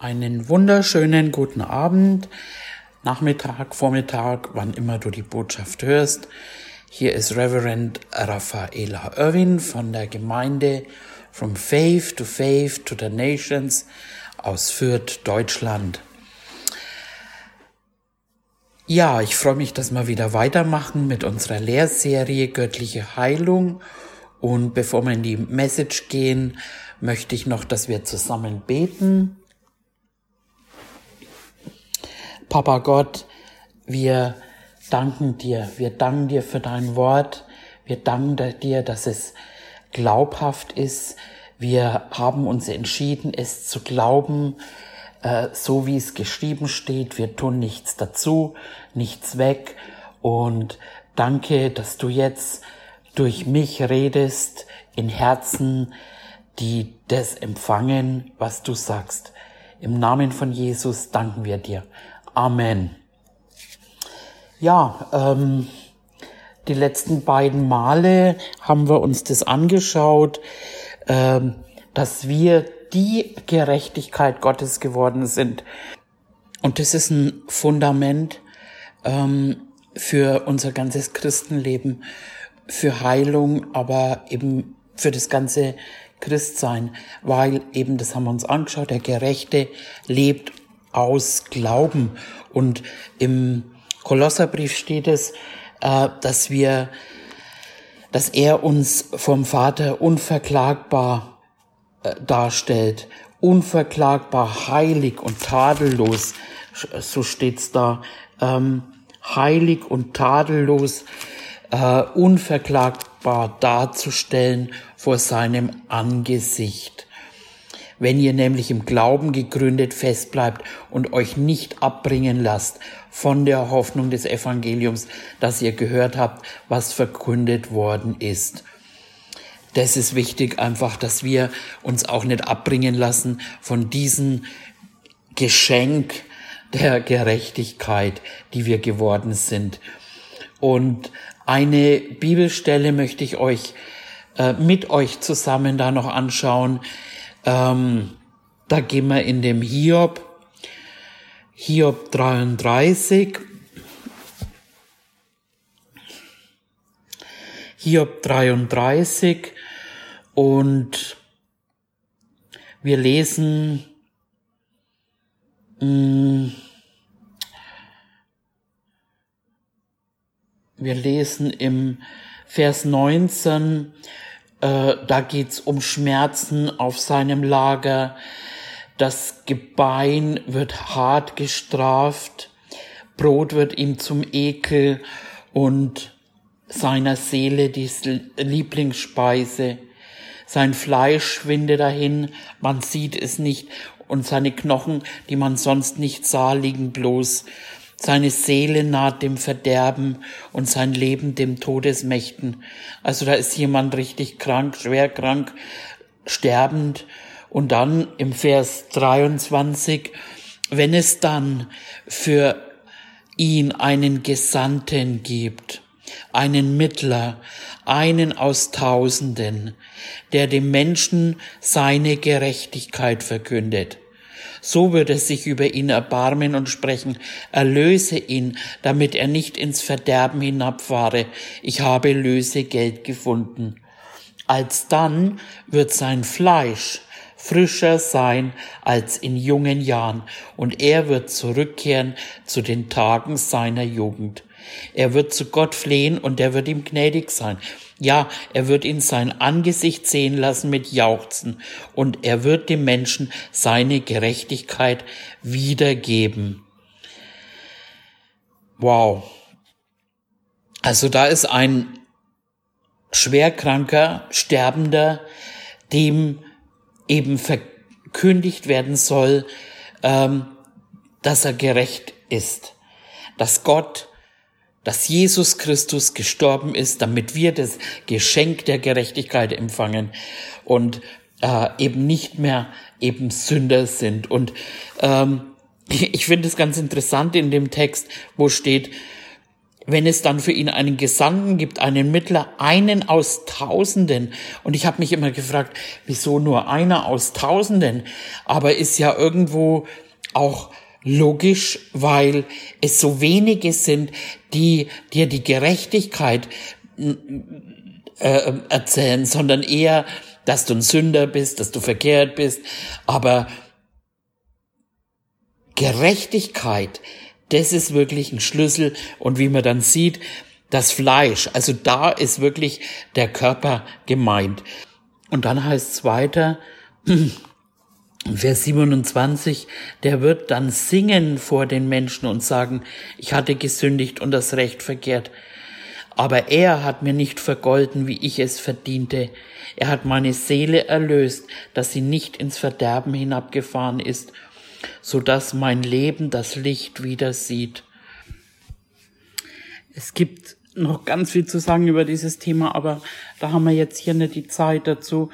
Einen wunderschönen guten Abend, Nachmittag, Vormittag, wann immer du die Botschaft hörst. Hier ist Reverend Raffaela Irwin von der Gemeinde From Faith to Faith to the Nations aus Fürth, Deutschland. Ja, ich freue mich, dass wir wieder weitermachen mit unserer Lehrserie Göttliche Heilung. Und bevor wir in die Message gehen, möchte ich noch, dass wir zusammen beten. Papa Gott, wir danken dir, wir danken dir für dein Wort, wir danken dir, dass es glaubhaft ist. Wir haben uns entschieden, es zu glauben, äh, so wie es geschrieben steht. Wir tun nichts dazu, nichts weg. Und danke, dass du jetzt durch mich redest in Herzen, die das empfangen, was du sagst. Im Namen von Jesus danken wir dir. Amen. Ja, ähm, die letzten beiden Male haben wir uns das angeschaut, ähm, dass wir die Gerechtigkeit Gottes geworden sind. Und das ist ein Fundament ähm, für unser ganzes Christenleben, für Heilung, aber eben für das ganze Christsein, weil eben, das haben wir uns angeschaut, der Gerechte lebt aus Glauben. Und im Kolosserbrief steht es, äh, dass wir, dass er uns vom Vater unverklagbar äh, darstellt, unverklagbar heilig und tadellos, so steht's da, ähm, heilig und tadellos, äh, unverklagbar darzustellen vor seinem Angesicht wenn ihr nämlich im Glauben gegründet fest bleibt und euch nicht abbringen lasst von der Hoffnung des Evangeliums, das ihr gehört habt, was verkündet worden ist. Das ist wichtig einfach, dass wir uns auch nicht abbringen lassen von diesem Geschenk der Gerechtigkeit, die wir geworden sind. Und eine Bibelstelle möchte ich euch äh, mit euch zusammen da noch anschauen, ähm, da gehen wir in dem Hiob, Hiob 33. Hiob 33 und wir lesen mm, wir lesen im Vers 19 äh, da geht's um Schmerzen auf seinem Lager. Das Gebein wird hart gestraft. Brot wird ihm zum Ekel und seiner Seele die Lieblingsspeise. Sein Fleisch schwinde dahin, man sieht es nicht, und seine Knochen, die man sonst nicht sah, liegen bloß. Seine Seele naht dem Verderben und sein Leben dem Todesmächten. Also da ist jemand richtig krank, schwer krank, sterbend. Und dann im Vers 23, wenn es dann für ihn einen Gesandten gibt, einen Mittler, einen aus Tausenden, der dem Menschen seine Gerechtigkeit verkündet so wird er sich über ihn erbarmen und sprechen, erlöse ihn, damit er nicht ins Verderben hinabfahre. Ich habe Lösegeld gefunden. Alsdann wird sein Fleisch frischer sein als in jungen Jahren, und er wird zurückkehren zu den Tagen seiner Jugend. Er wird zu Gott flehen und er wird ihm gnädig sein. Ja, er wird ihn sein Angesicht sehen lassen mit Jauchzen und er wird dem Menschen seine Gerechtigkeit wiedergeben. Wow. Also da ist ein schwerkranker, sterbender, dem eben verkündigt werden soll, ähm, dass er gerecht ist, dass Gott dass Jesus Christus gestorben ist, damit wir das Geschenk der Gerechtigkeit empfangen und äh, eben nicht mehr eben Sünder sind. Und ähm, ich finde es ganz interessant in dem Text, wo steht, wenn es dann für ihn einen Gesandten gibt, einen Mittler, einen aus Tausenden. Und ich habe mich immer gefragt, wieso nur einer aus Tausenden? Aber ist ja irgendwo auch logisch, weil es so wenige sind, die dir die Gerechtigkeit äh, erzählen, sondern eher, dass du ein Sünder bist, dass du verkehrt bist. Aber Gerechtigkeit, das ist wirklich ein Schlüssel. Und wie man dann sieht, das Fleisch, also da ist wirklich der Körper gemeint. Und dann heißt es weiter, Vers 27, der wird dann singen vor den Menschen und sagen, ich hatte gesündigt und das Recht verkehrt. Aber er hat mir nicht vergolden, wie ich es verdiente. Er hat meine Seele erlöst, dass sie nicht ins Verderben hinabgefahren ist so dass mein Leben das Licht wieder sieht. Es gibt noch ganz viel zu sagen über dieses Thema, aber da haben wir jetzt hier nicht die Zeit dazu.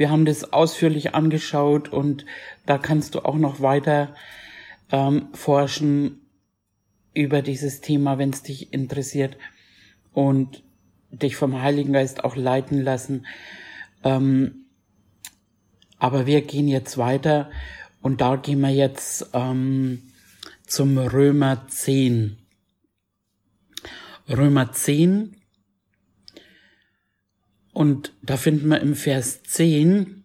Wir haben das ausführlich angeschaut und da kannst du auch noch weiter ähm, forschen über dieses Thema, wenn es dich interessiert und dich vom Heiligen Geist auch leiten lassen. Ähm, aber wir gehen jetzt weiter und da gehen wir jetzt ähm, zum Römer 10. Römer 10. Und da finden wir im Vers 10,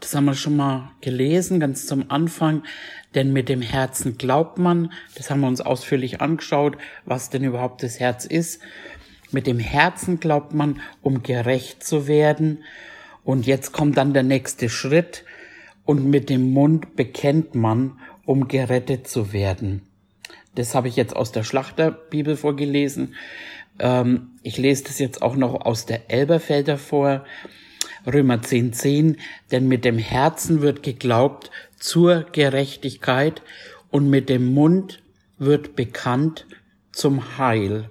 das haben wir schon mal gelesen, ganz zum Anfang, denn mit dem Herzen glaubt man, das haben wir uns ausführlich angeschaut, was denn überhaupt das Herz ist. Mit dem Herzen glaubt man, um gerecht zu werden und jetzt kommt dann der nächste Schritt und mit dem Mund bekennt man, um gerettet zu werden. Das habe ich jetzt aus der Schlachterbibel vorgelesen. Ähm, ich lese das jetzt auch noch aus der Elberfelder vor. Römer 10,10, 10, denn mit dem Herzen wird geglaubt zur Gerechtigkeit und mit dem Mund wird bekannt zum Heil.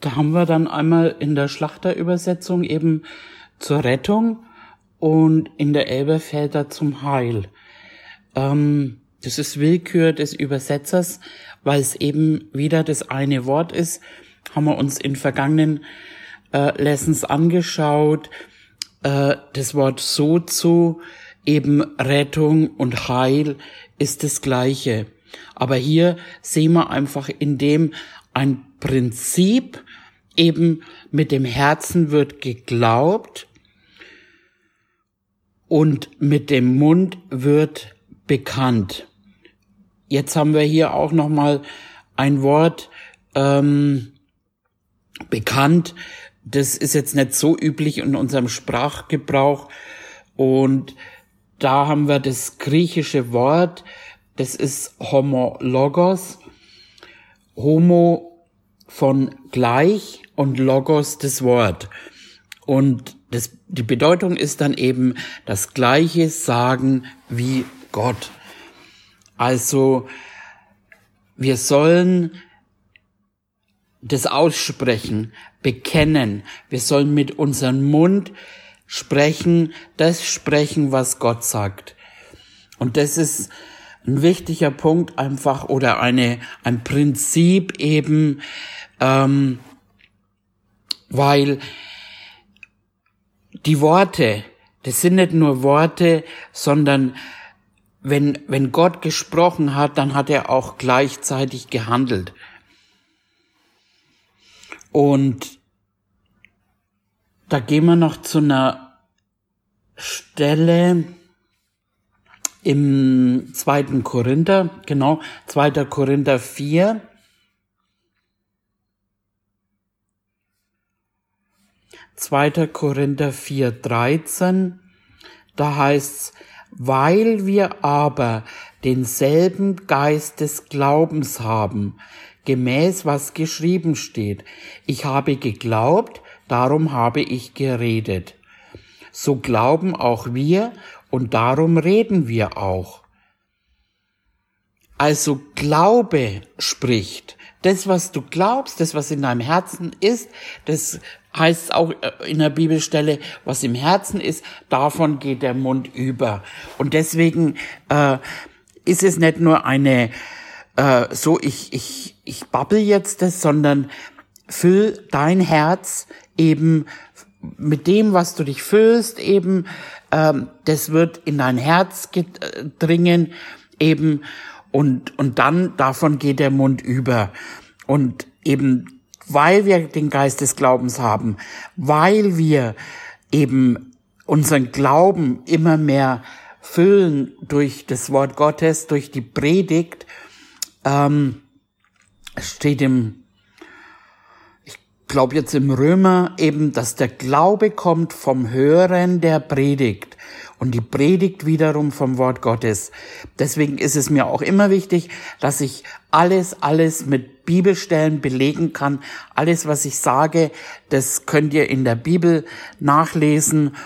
Da haben wir dann einmal in der Schlachterübersetzung eben zur Rettung und in der Elberfelder zum Heil. Ähm, das ist Willkür des Übersetzers, weil es eben wieder das eine Wort ist. Haben wir uns in vergangenen äh, Lessons angeschaut. Äh, das Wort so zu, eben Rettung und Heil ist das gleiche. Aber hier sehen wir einfach in dem ein Prinzip, eben mit dem Herzen wird geglaubt und mit dem Mund wird bekannt. Jetzt haben wir hier auch noch mal ein Wort ähm, bekannt. Das ist jetzt nicht so üblich in unserem Sprachgebrauch und da haben wir das griechische Wort, das ist homologos. Homo von gleich und Logos das Wort. Und das, die Bedeutung ist dann eben das gleiche Sagen wie Gott. Also wir sollen das aussprechen, bekennen. Wir sollen mit unserem Mund sprechen, das sprechen, was Gott sagt. Und das ist ein wichtiger Punkt einfach oder eine, ein Prinzip eben, ähm, weil die Worte, das sind nicht nur Worte, sondern wenn, wenn Gott gesprochen hat, dann hat er auch gleichzeitig gehandelt. Und da gehen wir noch zu einer Stelle im zweiten Korinther, genau, zweiter Korinther 4. 2. Korinther 4, 13, da heißt's, weil wir aber denselben Geist des Glaubens haben, gemäß was geschrieben steht. Ich habe geglaubt, darum habe ich geredet. So glauben auch wir und darum reden wir auch. Also Glaube spricht. Das, was du glaubst, das, was in deinem Herzen ist, das heißt auch äh, in der Bibelstelle, was im Herzen ist, davon geht der Mund über. Und deswegen äh, ist es nicht nur eine äh, so, ich, ich, ich babbel jetzt das, sondern füll dein Herz eben mit dem, was du dich fühlst, eben, ähm, das wird in dein Herz dringen, eben, und, und dann davon geht der Mund über. Und eben, weil wir den Geist des Glaubens haben, weil wir eben unseren Glauben immer mehr füllen durch das Wort Gottes, durch die Predigt, ähm, steht im, ich glaube jetzt im Römer eben, dass der Glaube kommt vom Hören der Predigt und die Predigt wiederum vom Wort Gottes. Deswegen ist es mir auch immer wichtig, dass ich alles, alles mit Bibelstellen belegen kann. Alles, was ich sage, das könnt ihr in der Bibel nachlesen.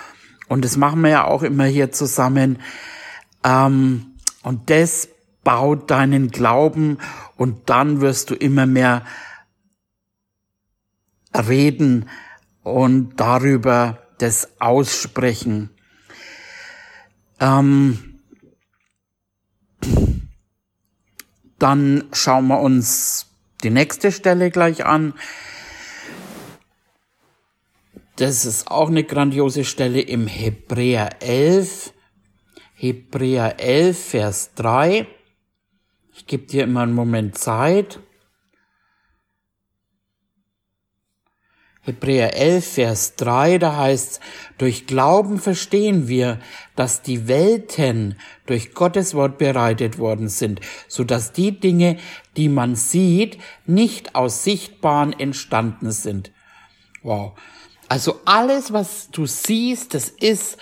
Und das machen wir ja auch immer hier zusammen. Ähm, und das baut deinen Glauben und dann wirst du immer mehr reden und darüber das aussprechen. Ähm, dann schauen wir uns die nächste Stelle gleich an. Das ist auch eine grandiose Stelle im Hebräer 11. Hebräer 11, Vers 3. Ich gebe dir immer einen Moment Zeit. Hebräer 11, Vers 3, da heißt, durch Glauben verstehen wir, dass die Welten durch Gottes Wort bereitet worden sind, so dass die Dinge, die man sieht, nicht aus Sichtbaren entstanden sind. Wow. Also alles, was du siehst, das ist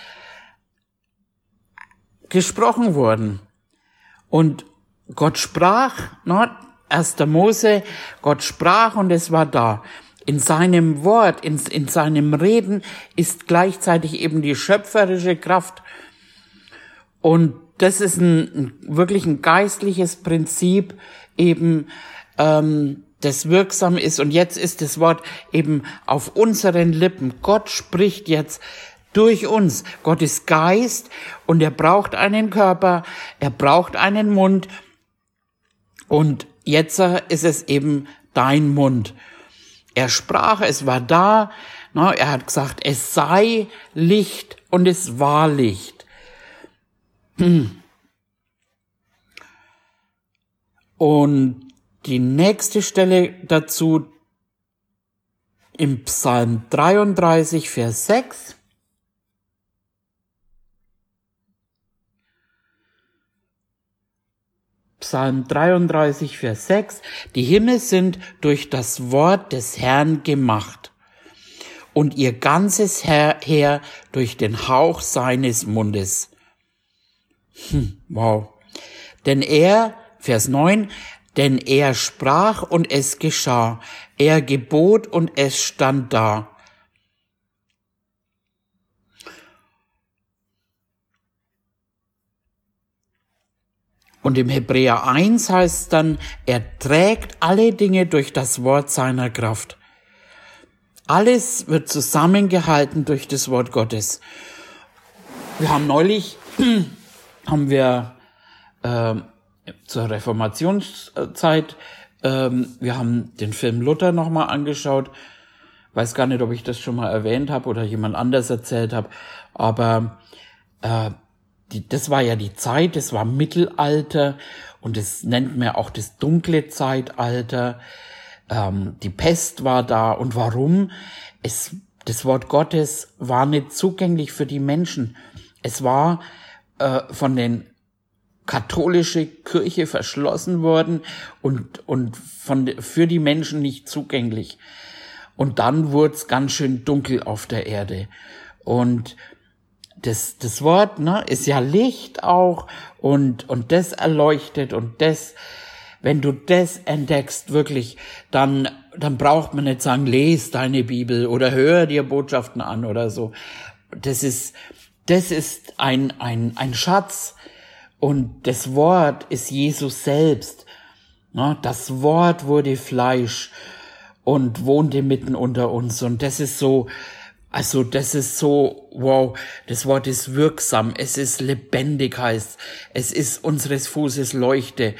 gesprochen worden. Und Gott sprach, ne, 1. Mose, Gott sprach und es war da in seinem Wort, in, in seinem Reden ist gleichzeitig eben die schöpferische Kraft. Und das ist ein wirklich ein geistliches Prinzip, eben ähm, das wirksam ist. Und jetzt ist das Wort eben auf unseren Lippen. Gott spricht jetzt durch uns. Gott ist Geist und er braucht einen Körper, er braucht einen Mund. Und jetzt ist es eben dein Mund. Er sprach, es war da. Na, er hat gesagt, es sei Licht und es war Licht. Und die nächste Stelle dazu im Psalm 33, Vers 6. Psalm 33, Vers 6, die Himmel sind durch das Wort des Herrn gemacht und ihr ganzes Heer durch den Hauch seines Mundes. Hm, wow. Denn er, Vers 9, denn er sprach und es geschah, er gebot und es stand da. Und im Hebräer 1 heißt dann, er trägt alle Dinge durch das Wort seiner Kraft. Alles wird zusammengehalten durch das Wort Gottes. Wir haben neulich, haben wir äh, zur Reformationszeit, äh, wir haben den Film Luther nochmal angeschaut. Weiß gar nicht, ob ich das schon mal erwähnt habe oder jemand anders erzählt habe, aber äh, die, das war ja die Zeit, das war Mittelalter und das nennt man auch das dunkle Zeitalter. Ähm, die Pest war da und warum? Es, das Wort Gottes war nicht zugänglich für die Menschen. Es war äh, von den katholische Kirche verschlossen worden und, und von, für die Menschen nicht zugänglich. Und dann wurde es ganz schön dunkel auf der Erde. Und das, das Wort ne, ist ja Licht auch und, und das erleuchtet und das, wenn du das entdeckst, wirklich, dann, dann braucht man nicht sagen, les deine Bibel oder hör dir Botschaften an oder so. Das ist, das ist ein, ein, ein Schatz und das Wort ist Jesus selbst. Ne, das Wort wurde Fleisch und wohnte mitten unter uns und das ist so, also das ist so, wow, das Wort ist wirksam, es ist lebendig heißt, es ist unseres Fußes Leuchte.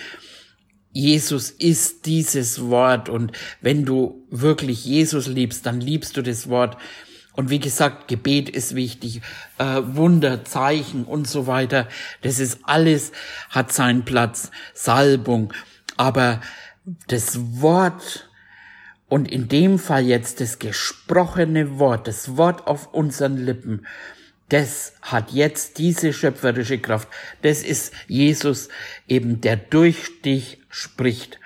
Jesus ist dieses Wort und wenn du wirklich Jesus liebst, dann liebst du das Wort. Und wie gesagt, Gebet ist wichtig, äh, Wunder, Zeichen und so weiter. Das ist alles, hat seinen Platz, Salbung. Aber das Wort und in dem Fall jetzt das gesprochene Wort, das Wort auf unseren Lippen, das hat jetzt diese schöpferische Kraft. Das ist Jesus eben, der durch dich spricht.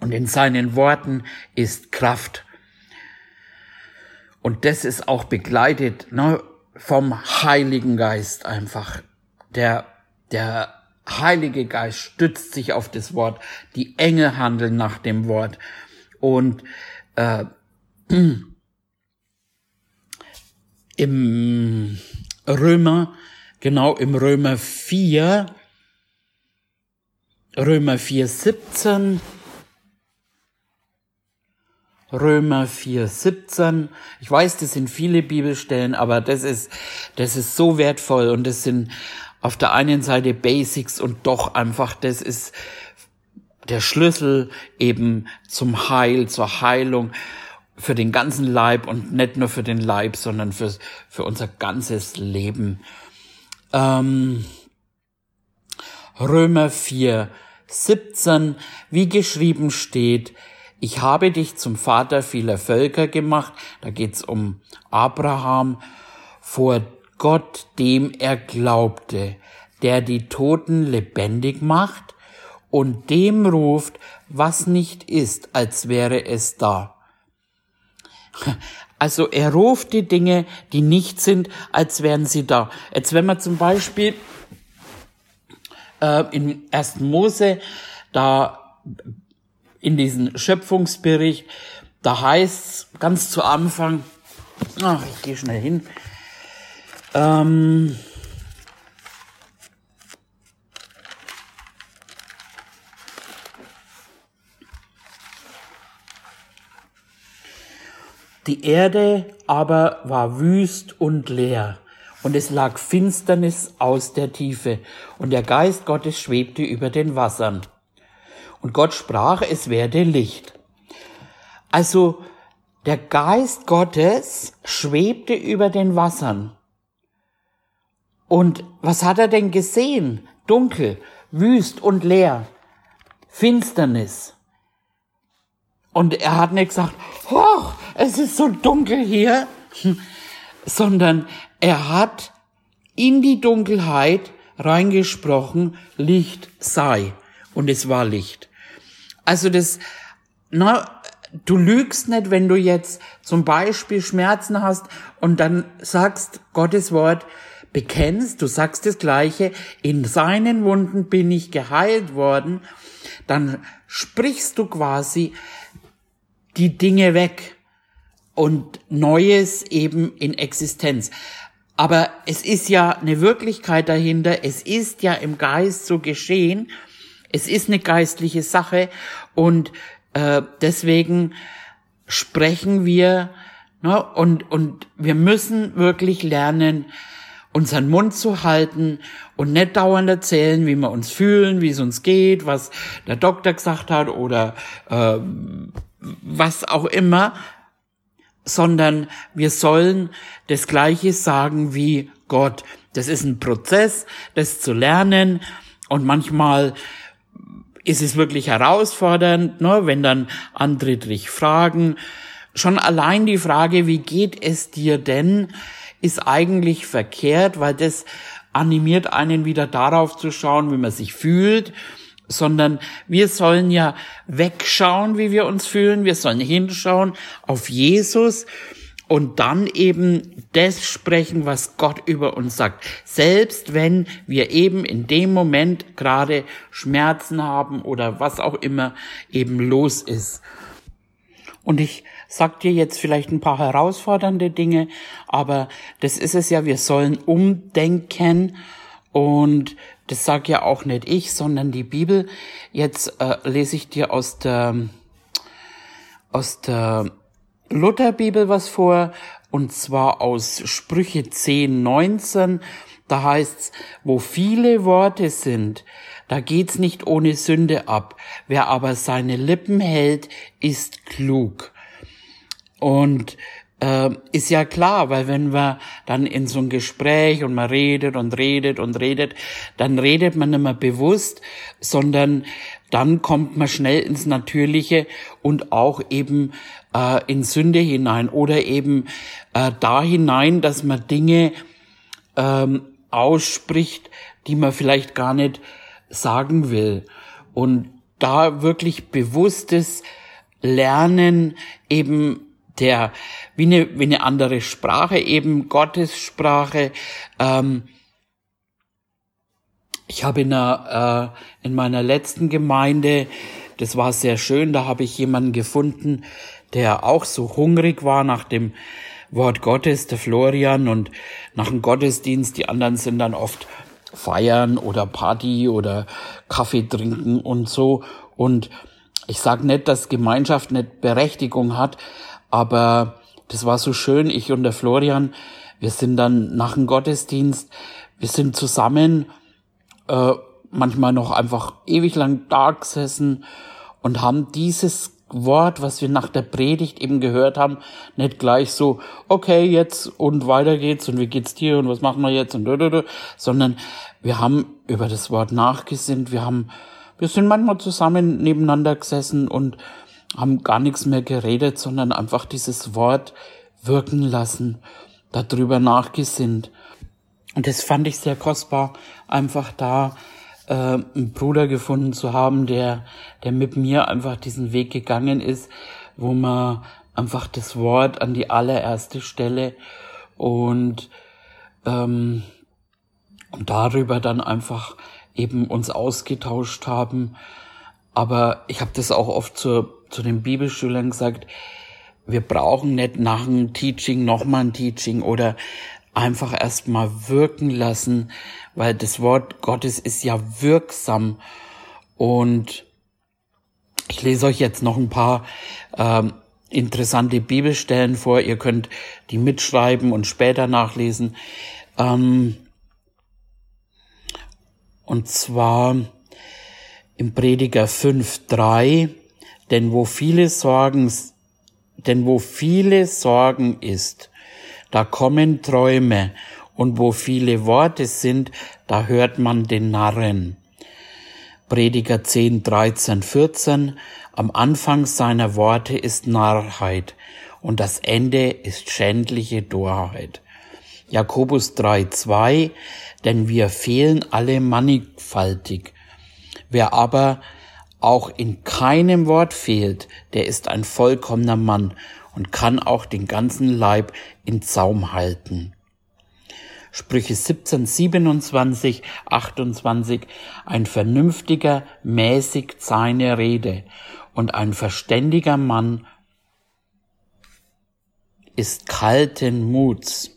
Und in seinen Worten ist Kraft. Und das ist auch begleitet ne, vom Heiligen Geist einfach. Der, der Heilige Geist stützt sich auf das Wort. Die Engel handeln nach dem Wort. Und äh, im Römer, genau im Römer 4, Römer 4, 17, Römer 4, 17. Ich weiß, das sind viele Bibelstellen, aber das ist, das ist so wertvoll und das sind auf der einen Seite Basics und doch einfach, das ist der Schlüssel eben zum Heil, zur Heilung für den ganzen Leib und nicht nur für den Leib, sondern für, für unser ganzes Leben. Ähm, Römer 4, 17, wie geschrieben steht, ich habe dich zum Vater vieler Völker gemacht, da geht's um Abraham, vor Gott, dem er glaubte, der die Toten lebendig macht und dem ruft, was nicht ist, als wäre es da. Also er ruft die Dinge, die nicht sind, als wären sie da. Jetzt wenn man zum Beispiel äh, im ersten Mose, da in diesen Schöpfungsbericht, da heißt ganz zu Anfang, ach, ich gehe schnell hin, ähm, Die Erde aber war wüst und leer, und es lag Finsternis aus der Tiefe, und der Geist Gottes schwebte über den Wassern. Und Gott sprach, es werde Licht. Also der Geist Gottes schwebte über den Wassern. Und was hat er denn gesehen? Dunkel, wüst und leer, Finsternis. Und er hat nicht gesagt, hoch, es ist so dunkel hier, sondern er hat in die Dunkelheit reingesprochen, Licht sei. Und es war Licht. Also das, na, du lügst nicht, wenn du jetzt zum Beispiel Schmerzen hast und dann sagst Gottes Wort, bekennst, du sagst das Gleiche, in seinen Wunden bin ich geheilt worden, dann sprichst du quasi die Dinge weg und Neues eben in Existenz. Aber es ist ja eine Wirklichkeit dahinter, es ist ja im Geist so geschehen, es ist eine geistliche Sache. Und äh, deswegen sprechen wir ne, und, und wir müssen wirklich lernen, unseren Mund zu halten und nicht dauernd erzählen, wie wir uns fühlen, wie es uns geht, was der Doktor gesagt hat oder äh, was auch immer, sondern wir sollen das Gleiche sagen wie Gott. Das ist ein Prozess, das zu lernen und manchmal ist es wirklich herausfordernd, ne, wenn dann andere dich fragen. Schon allein die Frage, wie geht es dir denn, ist eigentlich verkehrt, weil das animiert einen wieder darauf zu schauen, wie man sich fühlt sondern wir sollen ja wegschauen, wie wir uns fühlen, wir sollen hinschauen auf Jesus und dann eben das sprechen, was Gott über uns sagt. Selbst wenn wir eben in dem Moment gerade Schmerzen haben oder was auch immer eben los ist. Und ich sag dir jetzt vielleicht ein paar herausfordernde Dinge, aber das ist es ja, wir sollen umdenken und das sag ja auch nicht ich, sondern die Bibel. Jetzt äh, lese ich dir aus der aus der Lutherbibel was vor und zwar aus Sprüche 10, 19. Da heißt's, wo viele Worte sind, da geht's nicht ohne Sünde ab. Wer aber seine Lippen hält, ist klug. Und äh, ist ja klar, weil wenn wir dann in so ein Gespräch und man redet und redet und redet, dann redet man nicht mehr bewusst, sondern dann kommt man schnell ins Natürliche und auch eben äh, in Sünde hinein oder eben äh, da hinein, dass man Dinge ähm, ausspricht, die man vielleicht gar nicht sagen will. Und da wirklich bewusstes Lernen eben der, wie eine, wie eine andere Sprache, eben Gottes Sprache. Ähm, ich habe in, einer, äh, in meiner letzten Gemeinde, das war sehr schön, da habe ich jemanden gefunden, der auch so hungrig war nach dem Wort Gottes, der Florian, und nach dem Gottesdienst, die anderen sind dann oft feiern oder Party oder Kaffee trinken und so. Und ich sage nicht, dass Gemeinschaft nicht Berechtigung hat, aber das war so schön. Ich und der Florian, wir sind dann nach dem Gottesdienst, wir sind zusammen, äh, manchmal noch einfach ewig lang da gesessen und haben dieses Wort, was wir nach der Predigt eben gehört haben, nicht gleich so, okay, jetzt und weiter geht's und wie geht's dir und was machen wir jetzt und dödödö, sondern wir haben über das Wort nachgesinnt, wir haben, wir sind manchmal zusammen nebeneinander gesessen und haben gar nichts mehr geredet, sondern einfach dieses Wort wirken lassen, darüber nachgesinnt. Und das fand ich sehr kostbar, einfach da äh, einen Bruder gefunden zu haben, der, der mit mir einfach diesen Weg gegangen ist, wo man einfach das Wort an die allererste Stelle und, ähm, und darüber dann einfach eben uns ausgetauscht haben. Aber ich habe das auch oft zu, zu den Bibelschülern gesagt, wir brauchen nicht nach einem Teaching nochmal ein Teaching oder einfach erstmal wirken lassen, weil das Wort Gottes ist ja wirksam. Und ich lese euch jetzt noch ein paar ähm, interessante Bibelstellen vor. Ihr könnt die mitschreiben und später nachlesen. Ähm, und zwar im Prediger 5.3, denn wo viele Sorgen, denn wo viele Sorgen ist, da kommen Träume, und wo viele Worte sind, da hört man den Narren. Prediger 10, 13, 14, am Anfang seiner Worte ist Narrheit und das Ende ist schändliche Torheit. Jakobus 3, 2, denn wir fehlen alle mannigfaltig. Wer aber auch in keinem Wort fehlt, der ist ein vollkommener Mann und kann auch den ganzen Leib in Zaum halten. Sprüche 17, 27, 28, ein Vernünftiger mäßigt seine Rede und ein verständiger Mann ist kalten Muts.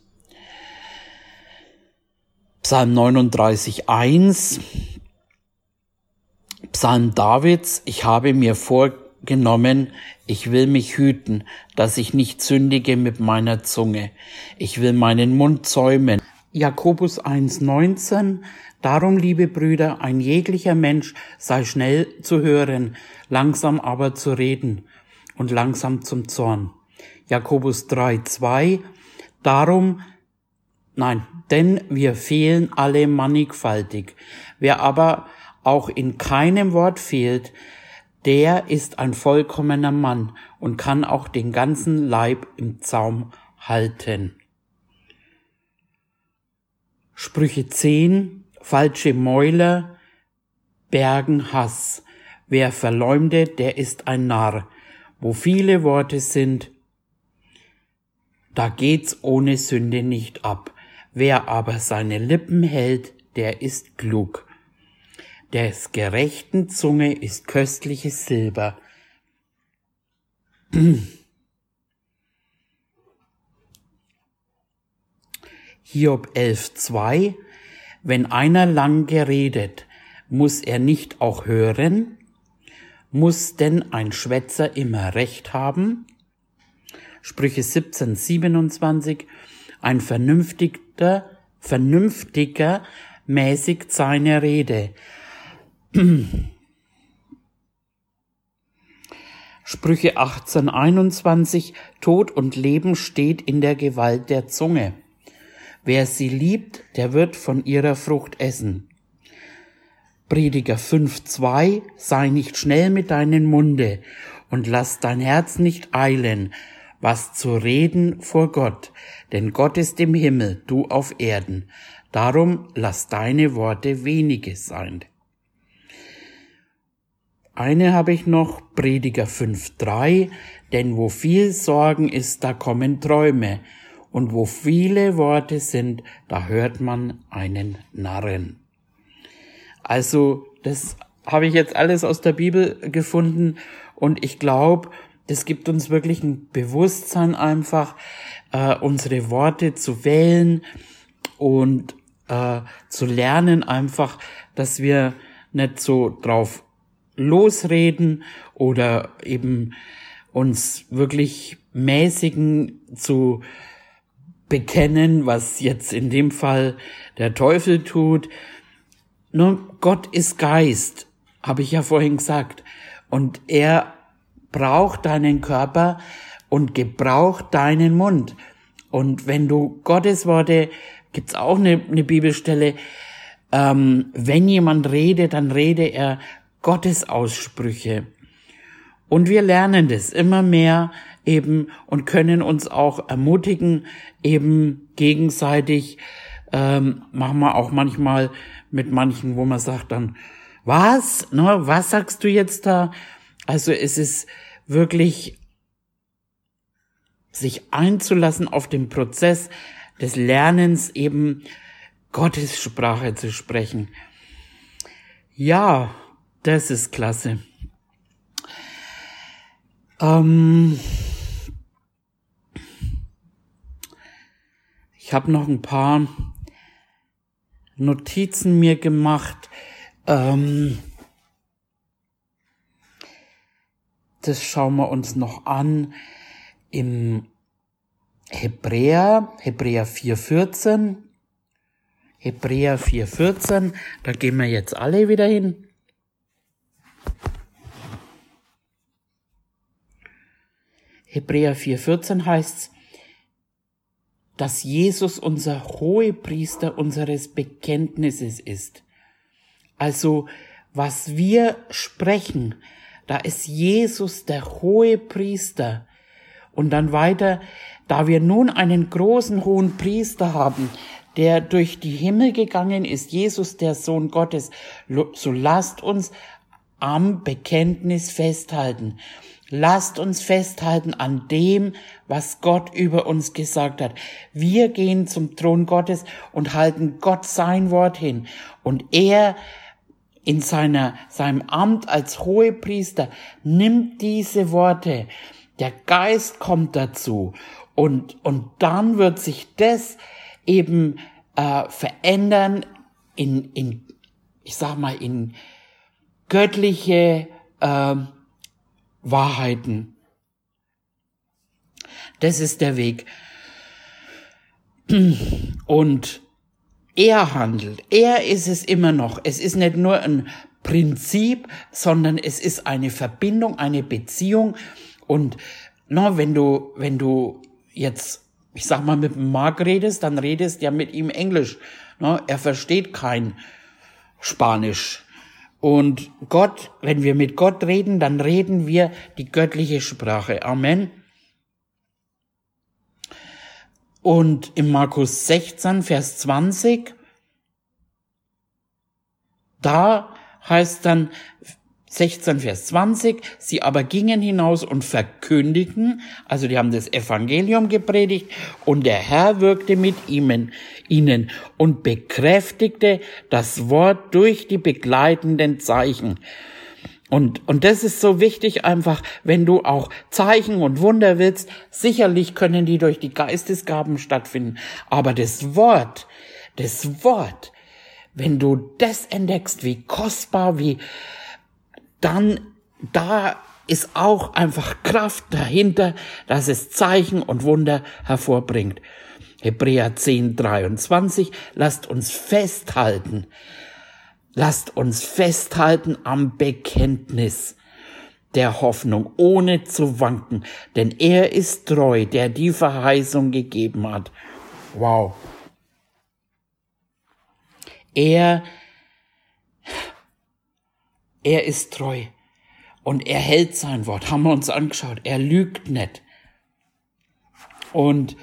Psalm 39, 1, Psalm Davids, ich habe mir vorgenommen, ich will mich hüten, dass ich nicht sündige mit meiner Zunge. Ich will meinen Mund zäumen. Jakobus 1,19 Darum, liebe Brüder, ein jeglicher Mensch sei schnell zu hören, langsam aber zu reden und langsam zum Zorn. Jakobus 3,2 Darum, nein, denn wir fehlen alle mannigfaltig. Wer aber auch in keinem Wort fehlt, der ist ein vollkommener Mann und kann auch den ganzen Leib im Zaum halten. Sprüche 10, falsche Mäuler bergen Hass. Wer verleumdet, der ist ein Narr. Wo viele Worte sind, da geht's ohne Sünde nicht ab. Wer aber seine Lippen hält, der ist klug. Des gerechten Zunge ist köstliches Silber. Hiob 11.2 Wenn einer lang geredet, muss er nicht auch hören? Muss denn ein Schwätzer immer Recht haben? Sprüche 17.27 Ein Vernünftiger vernünftiger mäßigt seine Rede. Sprüche 1821 Tod und Leben steht in der Gewalt der Zunge. Wer sie liebt, der wird von ihrer Frucht essen. Prediger 5.2 Sei nicht schnell mit deinem Munde und lass dein Herz nicht eilen, was zu reden vor Gott, denn Gott ist im Himmel, du auf Erden. Darum lass deine Worte wenige sein. Eine habe ich noch, Prediger 5.3, denn wo viel Sorgen ist, da kommen Träume, und wo viele Worte sind, da hört man einen Narren. Also, das habe ich jetzt alles aus der Bibel gefunden, und ich glaube, das gibt uns wirklich ein Bewusstsein einfach, äh, unsere Worte zu wählen und äh, zu lernen einfach, dass wir nicht so drauf losreden oder eben uns wirklich mäßigen zu bekennen, was jetzt in dem Fall der Teufel tut. Nur Gott ist Geist, habe ich ja vorhin gesagt. Und er braucht deinen Körper und gebraucht deinen Mund. Und wenn du Gottes Worte, gibt's auch eine, eine Bibelstelle, ähm, wenn jemand rede, dann rede er Gottes Aussprüche. Und wir lernen das immer mehr eben und können uns auch ermutigen, eben gegenseitig, ähm, machen wir auch manchmal mit manchen, wo man sagt dann, was? Ne, was sagst du jetzt da? Also es ist wirklich sich einzulassen auf den Prozess des Lernens eben Gottes Sprache zu sprechen. Ja, das ist klasse. Ähm ich habe noch ein paar Notizen mir gemacht. Ähm das schauen wir uns noch an im Hebräer, Hebräer 4,14. Hebräer 4,14, da gehen wir jetzt alle wieder hin. Hebräer 4,14 heißt dass Jesus unser Hohepriester unseres Bekenntnisses ist. Also, was wir sprechen, da ist Jesus der hohe Priester. Und dann weiter, da wir nun einen großen hohen Priester haben, der durch die Himmel gegangen ist, Jesus der Sohn Gottes, so lasst uns am Bekenntnis festhalten. Lasst uns festhalten an dem, was Gott über uns gesagt hat. Wir gehen zum Thron Gottes und halten Gott sein Wort hin. Und er in seiner, seinem Amt als Hohepriester nimmt diese Worte, der Geist kommt dazu und, und dann wird sich das eben äh, verändern in, in, ich sag mal, in göttliche äh, Wahrheiten. Das ist der Weg. Und er handelt. Er ist es immer noch. Es ist nicht nur ein Prinzip, sondern es ist eine Verbindung, eine Beziehung. Und no, wenn du, wenn du jetzt, ich sag mal, mit Mark redest, dann redest ja mit ihm Englisch. No, er versteht kein Spanisch. Und Gott, wenn wir mit Gott reden, dann reden wir die göttliche Sprache. Amen. Und im Markus 16, Vers 20, da heißt dann 16, Vers 20, sie aber gingen hinaus und verkündigten, also die haben das Evangelium gepredigt und der Herr wirkte mit ihnen, ihnen und bekräftigte das Wort durch die begleitenden Zeichen. Und, und das ist so wichtig einfach, wenn du auch Zeichen und Wunder willst, sicherlich können die durch die Geistesgaben stattfinden, aber das Wort, das Wort, wenn du das entdeckst, wie kostbar, wie, dann da ist auch einfach Kraft dahinter, dass es Zeichen und Wunder hervorbringt. Hebräer 10, 23, lasst uns festhalten, lasst uns festhalten am Bekenntnis der Hoffnung, ohne zu wanken, denn er ist treu, der die Verheißung gegeben hat. Wow. Er, er ist treu und er hält sein Wort, haben wir uns angeschaut, er lügt nicht. Und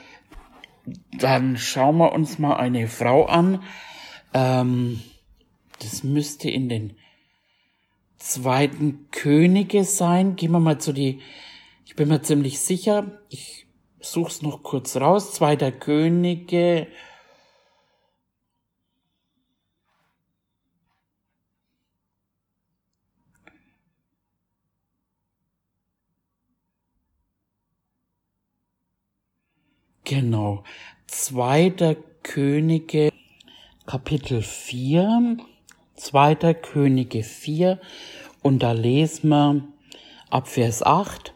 dann schauen wir uns mal eine Frau an, ähm, das müsste in den zweiten Könige sein. Gehen wir mal zu die, ich bin mir ziemlich sicher, ich such's noch kurz raus, zweiter Könige. Genau. Zweiter Könige, Kapitel 4. Zweiter Könige 4 und da lesen wir ab Vers 8.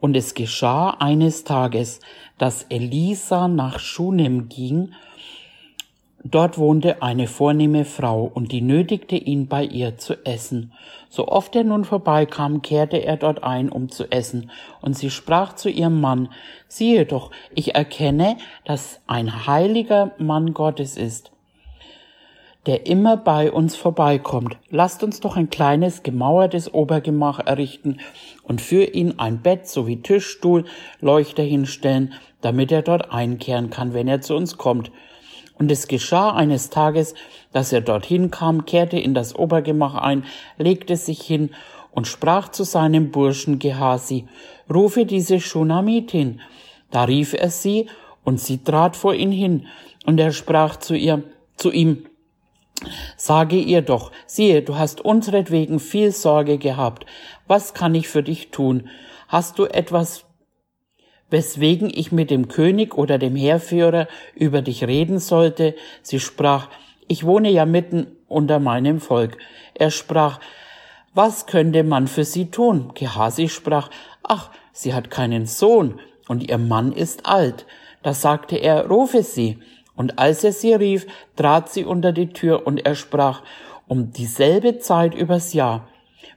Und es geschah eines Tages, dass Elisa nach Schunem ging. Dort wohnte eine vornehme Frau und die nötigte ihn bei ihr zu essen. So oft er nun vorbeikam, kehrte er dort ein, um zu essen. Und sie sprach zu ihrem Mann, siehe doch, ich erkenne, dass ein heiliger Mann Gottes ist der immer bei uns vorbeikommt. Lasst uns doch ein kleines gemauertes Obergemach errichten und für ihn ein Bett sowie Tischstuhl, Leuchter hinstellen, damit er dort einkehren kann, wenn er zu uns kommt. Und es geschah eines Tages, dass er dorthin kam, kehrte in das Obergemach ein, legte sich hin und sprach zu seinem Burschen Gehasi, rufe diese Schunamitin. Da rief er sie, und sie trat vor ihn hin, und er sprach zu ihr, zu ihm, Sage ihr doch, siehe, du hast unsretwegen viel Sorge gehabt. Was kann ich für dich tun? Hast du etwas, weswegen ich mit dem König oder dem Heerführer über dich reden sollte? Sie sprach, ich wohne ja mitten unter meinem Volk. Er sprach, was könnte man für sie tun? Gehasi sprach, ach, sie hat keinen Sohn und ihr Mann ist alt. Da sagte er, rufe sie. Und als er sie rief, trat sie unter die Tür und er sprach, um dieselbe Zeit übers Jahr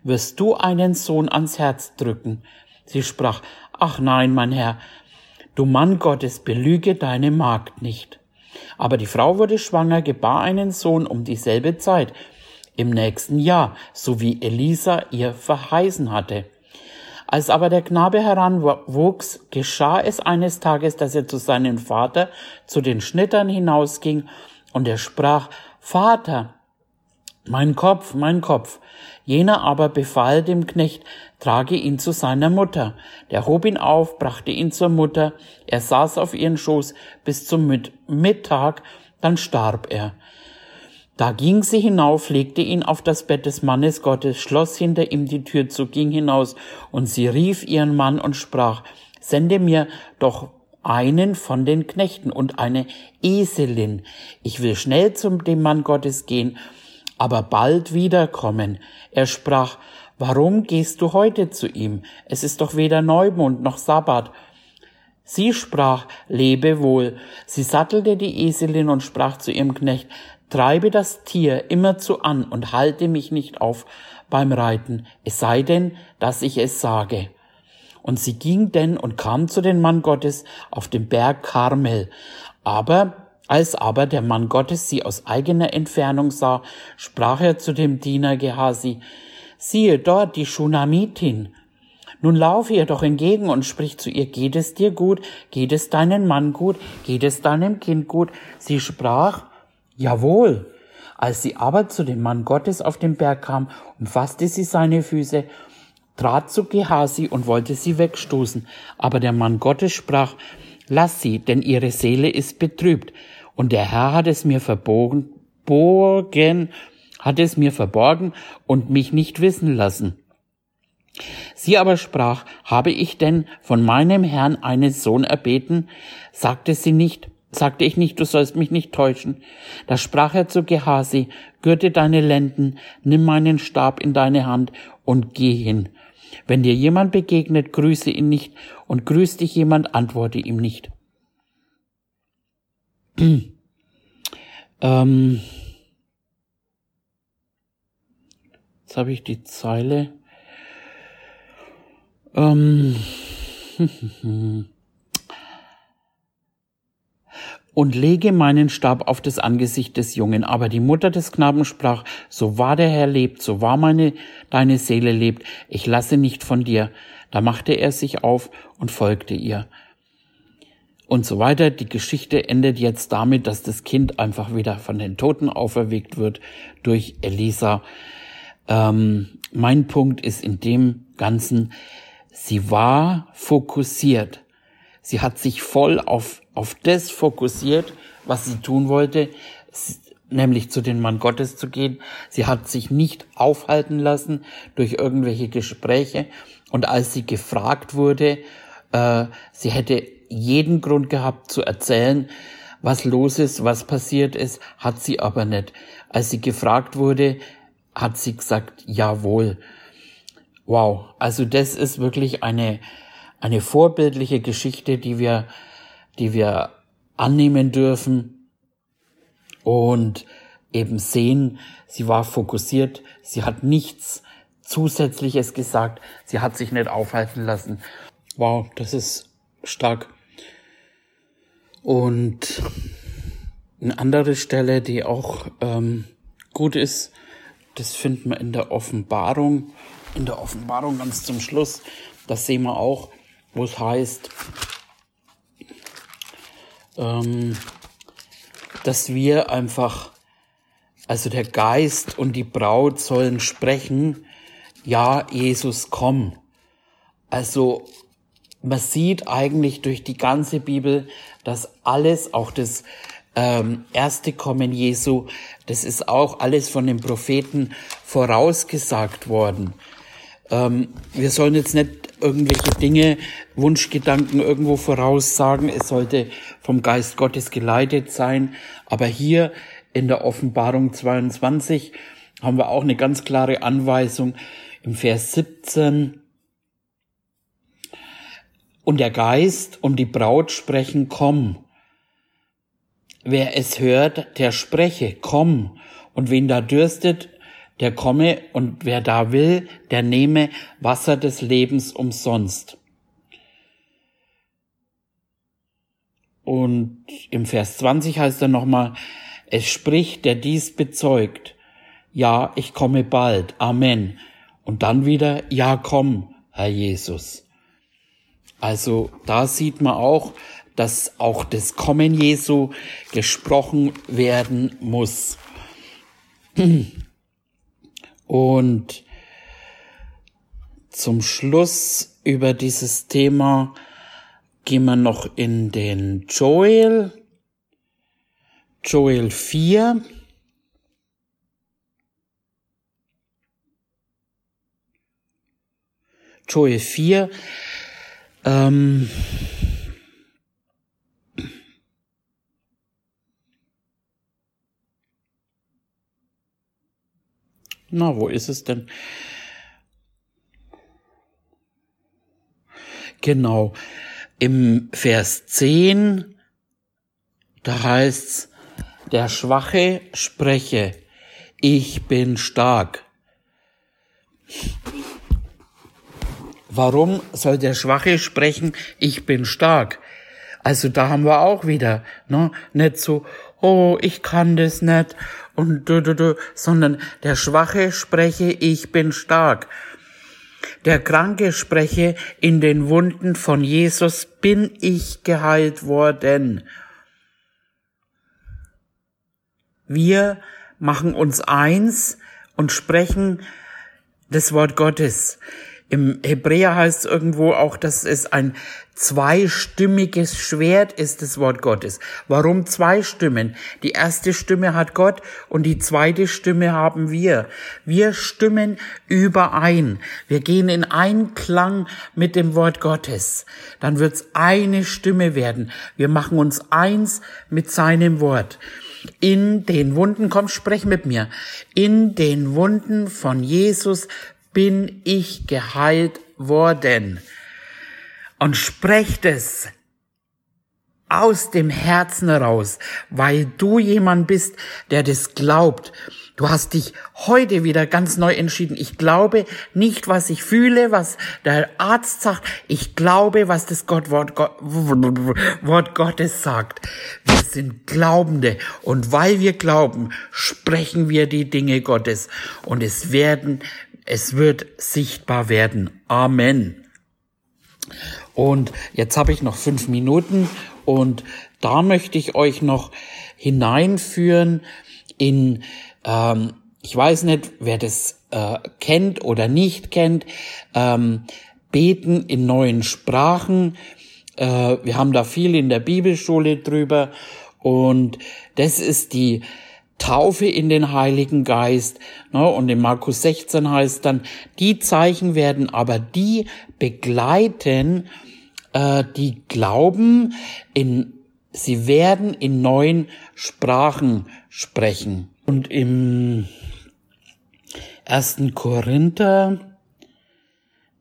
wirst du einen Sohn ans Herz drücken. Sie sprach, ach nein, mein Herr, du Mann Gottes, belüge deine Magd nicht. Aber die Frau wurde schwanger, gebar einen Sohn um dieselbe Zeit, im nächsten Jahr, so wie Elisa ihr verheißen hatte. Als aber der Knabe heranwuchs, geschah es eines Tages, dass er zu seinem Vater zu den Schnittern hinausging, und er sprach, Vater, mein Kopf, mein Kopf. Jener aber befahl dem Knecht, trage ihn zu seiner Mutter. Der hob ihn auf, brachte ihn zur Mutter, er saß auf ihren Schoß bis zum Mittag, dann starb er. Da ging sie hinauf, legte ihn auf das Bett des Mannes Gottes, schloss hinter ihm die Tür zu, ging hinaus, und sie rief ihren Mann und sprach, sende mir doch einen von den Knechten und eine Eselin. Ich will schnell zum dem Mann Gottes gehen, aber bald wiederkommen. Er sprach, warum gehst du heute zu ihm? Es ist doch weder Neumond noch Sabbat. Sie sprach, lebe wohl. Sie sattelte die Eselin und sprach zu ihrem Knecht, Treibe das Tier immerzu an und halte mich nicht auf beim Reiten, es sei denn, dass ich es sage. Und sie ging denn und kam zu dem Mann Gottes auf dem Berg Karmel. Aber als aber der Mann Gottes sie aus eigener Entfernung sah, sprach er zu dem Diener Gehasi, siehe dort die Shunamitin. Nun laufe ihr doch entgegen und sprich zu ihr, geht es dir gut, geht es deinem Mann gut, geht es deinem Kind gut? Sie sprach, Jawohl. Als sie aber zu dem Mann Gottes auf den Berg kam, umfasste sie seine Füße, trat zu Gehasi und wollte sie wegstoßen. Aber der Mann Gottes sprach, lass sie, denn ihre Seele ist betrübt. Und der Herr hat es mir verbogen, borgen, hat es mir verborgen und mich nicht wissen lassen. Sie aber sprach, habe ich denn von meinem Herrn einen Sohn erbeten? Sagte sie nicht, sagte ich nicht, du sollst mich nicht täuschen. Da sprach er zu Gehasi, gürte deine Lenden, nimm meinen Stab in deine Hand und geh hin. Wenn dir jemand begegnet, grüße ihn nicht, und grüßt dich jemand, antworte ihm nicht. ähm, jetzt habe ich die Zeile. Ähm, und lege meinen Stab auf das Angesicht des Jungen. Aber die Mutter des Knaben sprach, so wahr der Herr lebt, so wahr meine, deine Seele lebt, ich lasse nicht von dir. Da machte er sich auf und folgte ihr. Und so weiter. Die Geschichte endet jetzt damit, dass das Kind einfach wieder von den Toten auferweckt wird durch Elisa. Ähm, mein Punkt ist in dem Ganzen, sie war fokussiert. Sie hat sich voll auf auf das fokussiert, was sie tun wollte, nämlich zu den Mann Gottes zu gehen. Sie hat sich nicht aufhalten lassen durch irgendwelche Gespräche. Und als sie gefragt wurde, äh, sie hätte jeden Grund gehabt zu erzählen, was los ist, was passiert ist, hat sie aber nicht. Als sie gefragt wurde, hat sie gesagt, jawohl. Wow, also das ist wirklich eine, eine vorbildliche Geschichte, die wir die wir annehmen dürfen und eben sehen, sie war fokussiert, sie hat nichts Zusätzliches gesagt, sie hat sich nicht aufhalten lassen. Wow, das ist stark. Und eine andere Stelle, die auch ähm, gut ist, das finden wir in der Offenbarung. In der Offenbarung ganz zum Schluss, das sehen wir auch, wo es heißt, ähm, dass wir einfach, also der Geist und die Braut sollen sprechen, ja, Jesus, komm. Also man sieht eigentlich durch die ganze Bibel, dass alles, auch das ähm, erste Kommen Jesu, das ist auch alles von den Propheten vorausgesagt worden. Ähm, wir sollen jetzt nicht irgendwelche Dinge, Wunschgedanken irgendwo voraussagen. Es sollte vom Geist Gottes geleitet sein. Aber hier in der Offenbarung 22 haben wir auch eine ganz klare Anweisung im Vers 17. Und der Geist und die Braut sprechen, komm. Wer es hört, der spreche, komm. Und wen da dürstet, der komme und wer da will, der nehme Wasser des Lebens umsonst. Und im Vers 20 heißt er nochmal, es spricht, der dies bezeugt. Ja, ich komme bald. Amen. Und dann wieder, ja, komm, Herr Jesus. Also da sieht man auch, dass auch das Kommen Jesu gesprochen werden muss. Und zum Schluss über dieses Thema gehen wir noch in den Joel. Joel 4. Joel 4. Ähm, Na, wo ist es denn? Genau. Im Vers 10, da heißt's, der Schwache spreche, ich bin stark. Warum soll der Schwache sprechen, ich bin stark? Also da haben wir auch wieder, ne, nicht so, oh, ich kann das nicht und du, du, du, sondern der Schwache spreche, ich bin stark. Der Kranke spreche, in den Wunden von Jesus bin ich geheilt worden. Wir machen uns eins und sprechen das Wort Gottes. Im Hebräer heißt es irgendwo auch, dass es ein zweistimmiges Schwert ist, das Wort Gottes. Warum zwei Stimmen? Die erste Stimme hat Gott und die zweite Stimme haben wir. Wir stimmen überein. Wir gehen in Einklang mit dem Wort Gottes. Dann wird's eine Stimme werden. Wir machen uns eins mit seinem Wort. In den Wunden, komm, sprech mit mir. In den Wunden von Jesus bin ich geheilt worden. Und sprecht es. aus dem Herzen raus, weil du jemand bist, der das glaubt. Du hast dich heute wieder ganz neu entschieden. Ich glaube nicht, was ich fühle, was der Arzt sagt. Ich glaube, was das Gott, Wort, Gott, Wort Gottes sagt. Wir sind Glaubende. Und weil wir glauben, sprechen wir die Dinge Gottes. Und es werden, es wird sichtbar werden. Amen. Und jetzt habe ich noch fünf Minuten und da möchte ich euch noch hineinführen in, ähm, ich weiß nicht, wer das äh, kennt oder nicht kennt, ähm, Beten in neuen Sprachen. Äh, wir haben da viel in der Bibelschule drüber und das ist die Taufe in den Heiligen Geist. Ne? Und in Markus 16 heißt dann, die Zeichen werden aber die begleiten, äh, die glauben, in, sie werden in neuen Sprachen sprechen. Und im 1. Korinther,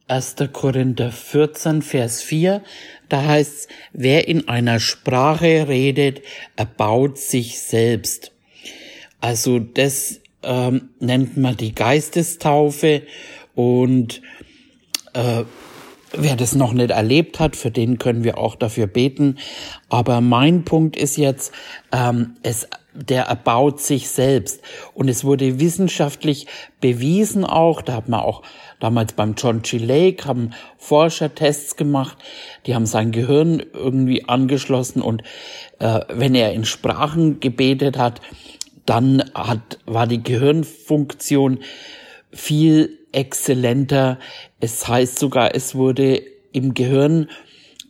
1. Korinther 14, Vers 4, da heißt wer in einer Sprache redet, erbaut sich selbst. Also das ähm, nennt man die Geistestaufe und äh, Wer das noch nicht erlebt hat, für den können wir auch dafür beten. Aber mein Punkt ist jetzt, ähm, es, der erbaut sich selbst. Und es wurde wissenschaftlich bewiesen auch, da hat man auch damals beim John G. Lake, haben Forscher Tests gemacht, die haben sein Gehirn irgendwie angeschlossen und äh, wenn er in Sprachen gebetet hat, dann hat, war die Gehirnfunktion viel exzellenter. Es heißt sogar, es wurde im Gehirn,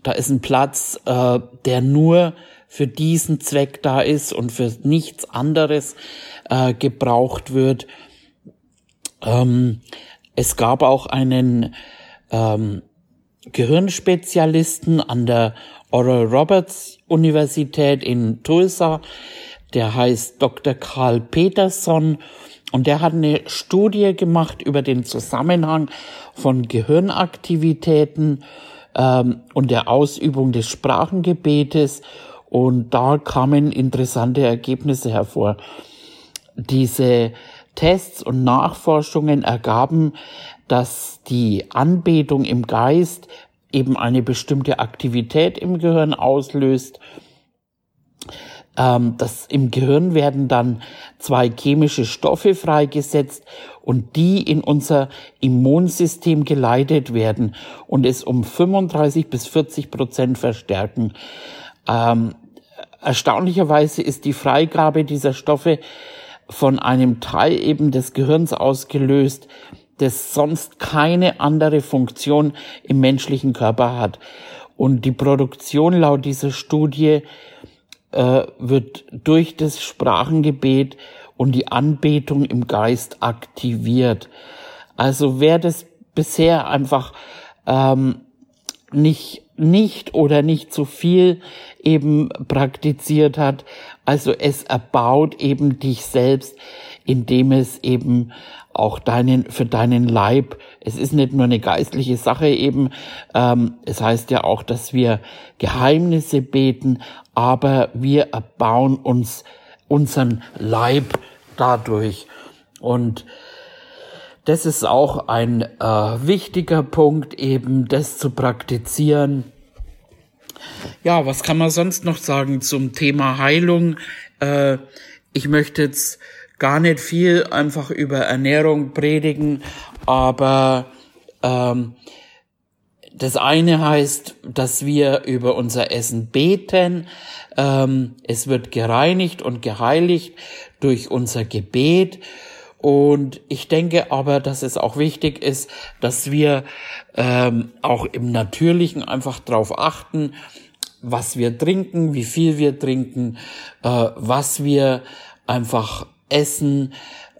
da ist ein Platz, äh, der nur für diesen Zweck da ist und für nichts anderes äh, gebraucht wird. Ähm, es gab auch einen ähm, Gehirnspezialisten an der Oral Roberts Universität in Tulsa, der heißt Dr. Karl Peterson und der hat eine Studie gemacht über den Zusammenhang von Gehirnaktivitäten ähm, und der Ausübung des Sprachengebetes. Und da kamen interessante Ergebnisse hervor. Diese Tests und Nachforschungen ergaben, dass die Anbetung im Geist eben eine bestimmte Aktivität im Gehirn auslöst ähm, das im Gehirn werden dann zwei chemische Stoffe freigesetzt und die in unser Immunsystem geleitet werden und es um 35 bis 40 Prozent verstärken. Ähm, erstaunlicherweise ist die Freigabe dieser Stoffe von einem Teil eben des Gehirns ausgelöst, das sonst keine andere Funktion im menschlichen Körper hat. Und die Produktion laut dieser Studie äh, wird durch das Sprachengebet und die Anbetung im Geist aktiviert. Also wer das bisher einfach ähm, nicht nicht oder nicht zu viel eben praktiziert hat. Also es erbaut eben dich selbst, indem es eben auch deinen, für deinen Leib, es ist nicht nur eine geistliche Sache eben, ähm, es heißt ja auch, dass wir Geheimnisse beten, aber wir erbauen uns unseren Leib dadurch. Und das ist auch ein äh, wichtiger Punkt, eben das zu praktizieren. Ja, was kann man sonst noch sagen zum Thema Heilung? Äh, ich möchte jetzt gar nicht viel einfach über Ernährung predigen, aber ähm, das eine heißt, dass wir über unser Essen beten. Ähm, es wird gereinigt und geheiligt durch unser Gebet. Und ich denke aber, dass es auch wichtig ist, dass wir ähm, auch im Natürlichen einfach darauf achten, was wir trinken, wie viel wir trinken, äh, was wir einfach essen.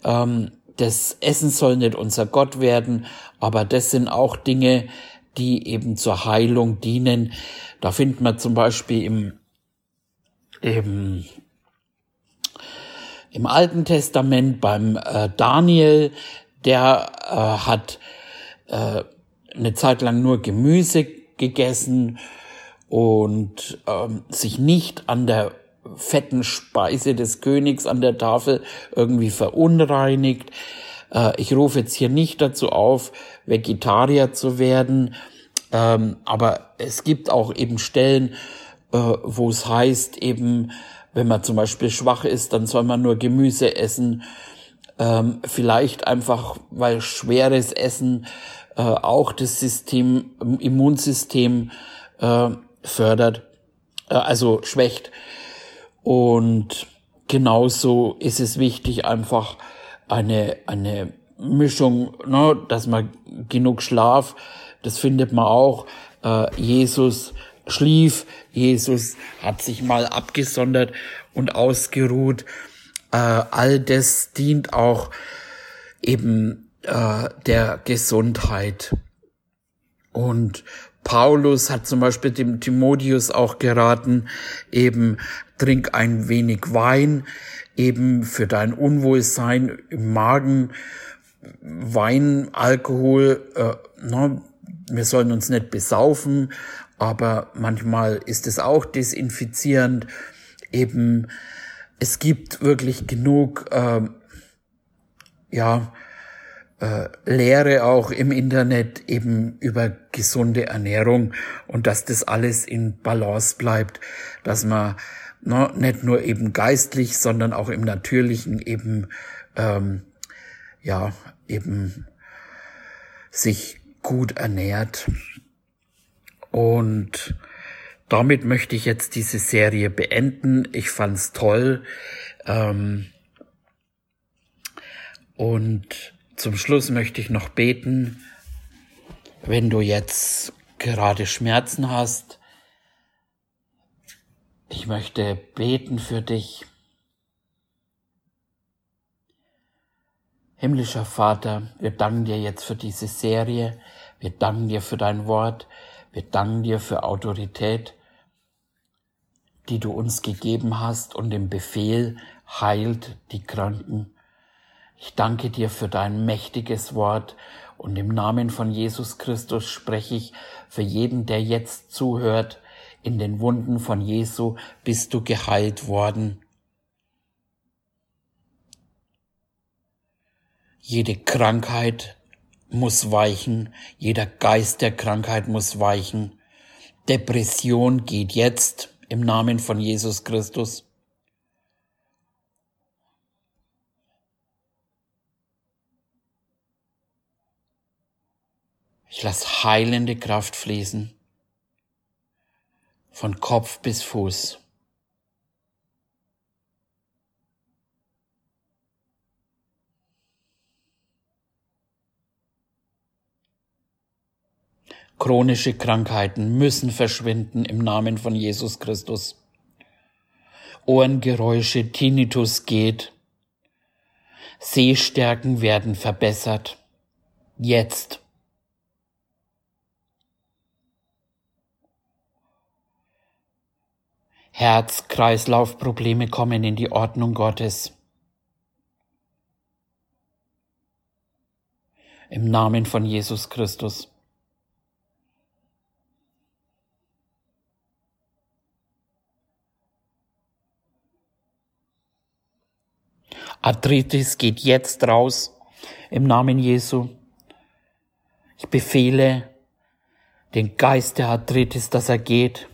Ähm, das Essen soll nicht unser Gott werden, aber das sind auch Dinge, die eben zur Heilung dienen. Da findet man zum Beispiel im, im, im Alten Testament beim äh, Daniel, der äh, hat äh, eine Zeit lang nur Gemüse gegessen und ähm, sich nicht an der fetten Speise des Königs an der Tafel irgendwie verunreinigt. Äh, ich rufe jetzt hier nicht dazu auf, Vegetarier zu werden, ähm, aber es gibt auch eben Stellen, äh, wo es heißt, eben, wenn man zum Beispiel schwach ist, dann soll man nur Gemüse essen. Ähm, vielleicht einfach, weil schweres Essen äh, auch das System, Immunsystem fördert, also schwächt. Und genauso ist es wichtig, einfach eine, eine Mischung, ne, dass man genug Schlaf, das findet man auch. Äh, Jesus schlief, Jesus hat sich mal abgesondert und ausgeruht. Äh, all das dient auch eben äh, der Gesundheit. Und Paulus hat zum Beispiel dem Timotheus auch geraten, eben trink ein wenig Wein, eben für dein Unwohlsein im Magen. Wein, Alkohol, äh, ne, wir sollen uns nicht besaufen, aber manchmal ist es auch desinfizierend. Eben, es gibt wirklich genug, äh, ja, äh, Lehre auch im Internet eben über gesunde Ernährung und dass das alles in Balance bleibt, dass man ne, nicht nur eben geistlich, sondern auch im Natürlichen eben ähm, ja eben sich gut ernährt und damit möchte ich jetzt diese Serie beenden. Ich fand's toll. Ähm, und zum Schluss möchte ich noch beten, wenn du jetzt gerade Schmerzen hast. Ich möchte beten für dich. Himmlischer Vater, wir danken dir jetzt für diese Serie. Wir danken dir für dein Wort. Wir danken dir für Autorität, die du uns gegeben hast und den Befehl heilt die Kranken. Ich danke dir für dein mächtiges Wort und im Namen von Jesus Christus spreche ich für jeden, der jetzt zuhört, in den Wunden von Jesu bist du geheilt worden. Jede Krankheit muss weichen, jeder Geist der Krankheit muss weichen. Depression geht jetzt im Namen von Jesus Christus. Ich lasse heilende Kraft fließen. Von Kopf bis Fuß. Chronische Krankheiten müssen verschwinden im Namen von Jesus Christus. Ohrengeräusche, Tinnitus geht. Sehstärken werden verbessert. Jetzt. Herz-Kreislauf-Probleme kommen in die Ordnung Gottes. Im Namen von Jesus Christus. Arthritis geht jetzt raus im Namen Jesu. Ich befehle den Geist der Arthritis, dass er geht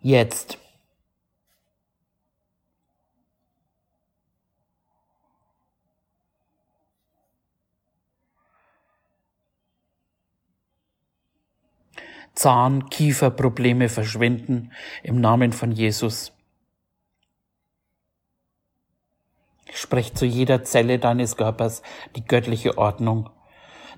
Jetzt. Zahn, Kieferprobleme verschwinden im Namen von Jesus. Sprech zu jeder Zelle deines Körpers die göttliche Ordnung.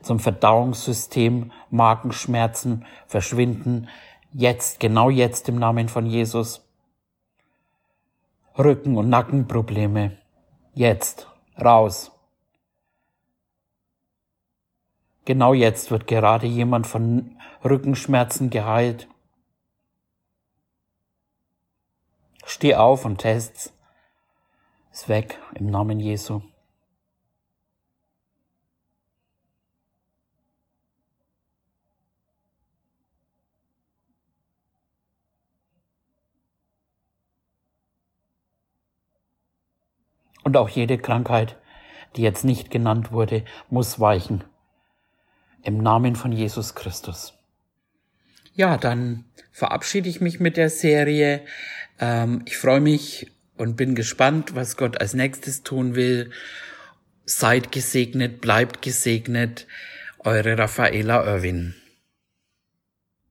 Zum Verdauungssystem, Magenschmerzen verschwinden Jetzt, genau jetzt im Namen von Jesus. Rücken- und Nackenprobleme. Jetzt, raus. Genau jetzt wird gerade jemand von Rückenschmerzen geheilt. Steh auf und test's. Ist weg im Namen Jesu. Und auch jede Krankheit, die jetzt nicht genannt wurde, muss weichen. Im Namen von Jesus Christus. Ja, dann verabschiede ich mich mit der Serie. Ähm, ich freue mich und bin gespannt, was Gott als nächstes tun will. Seid gesegnet, bleibt gesegnet. Eure Raffaela Irwin.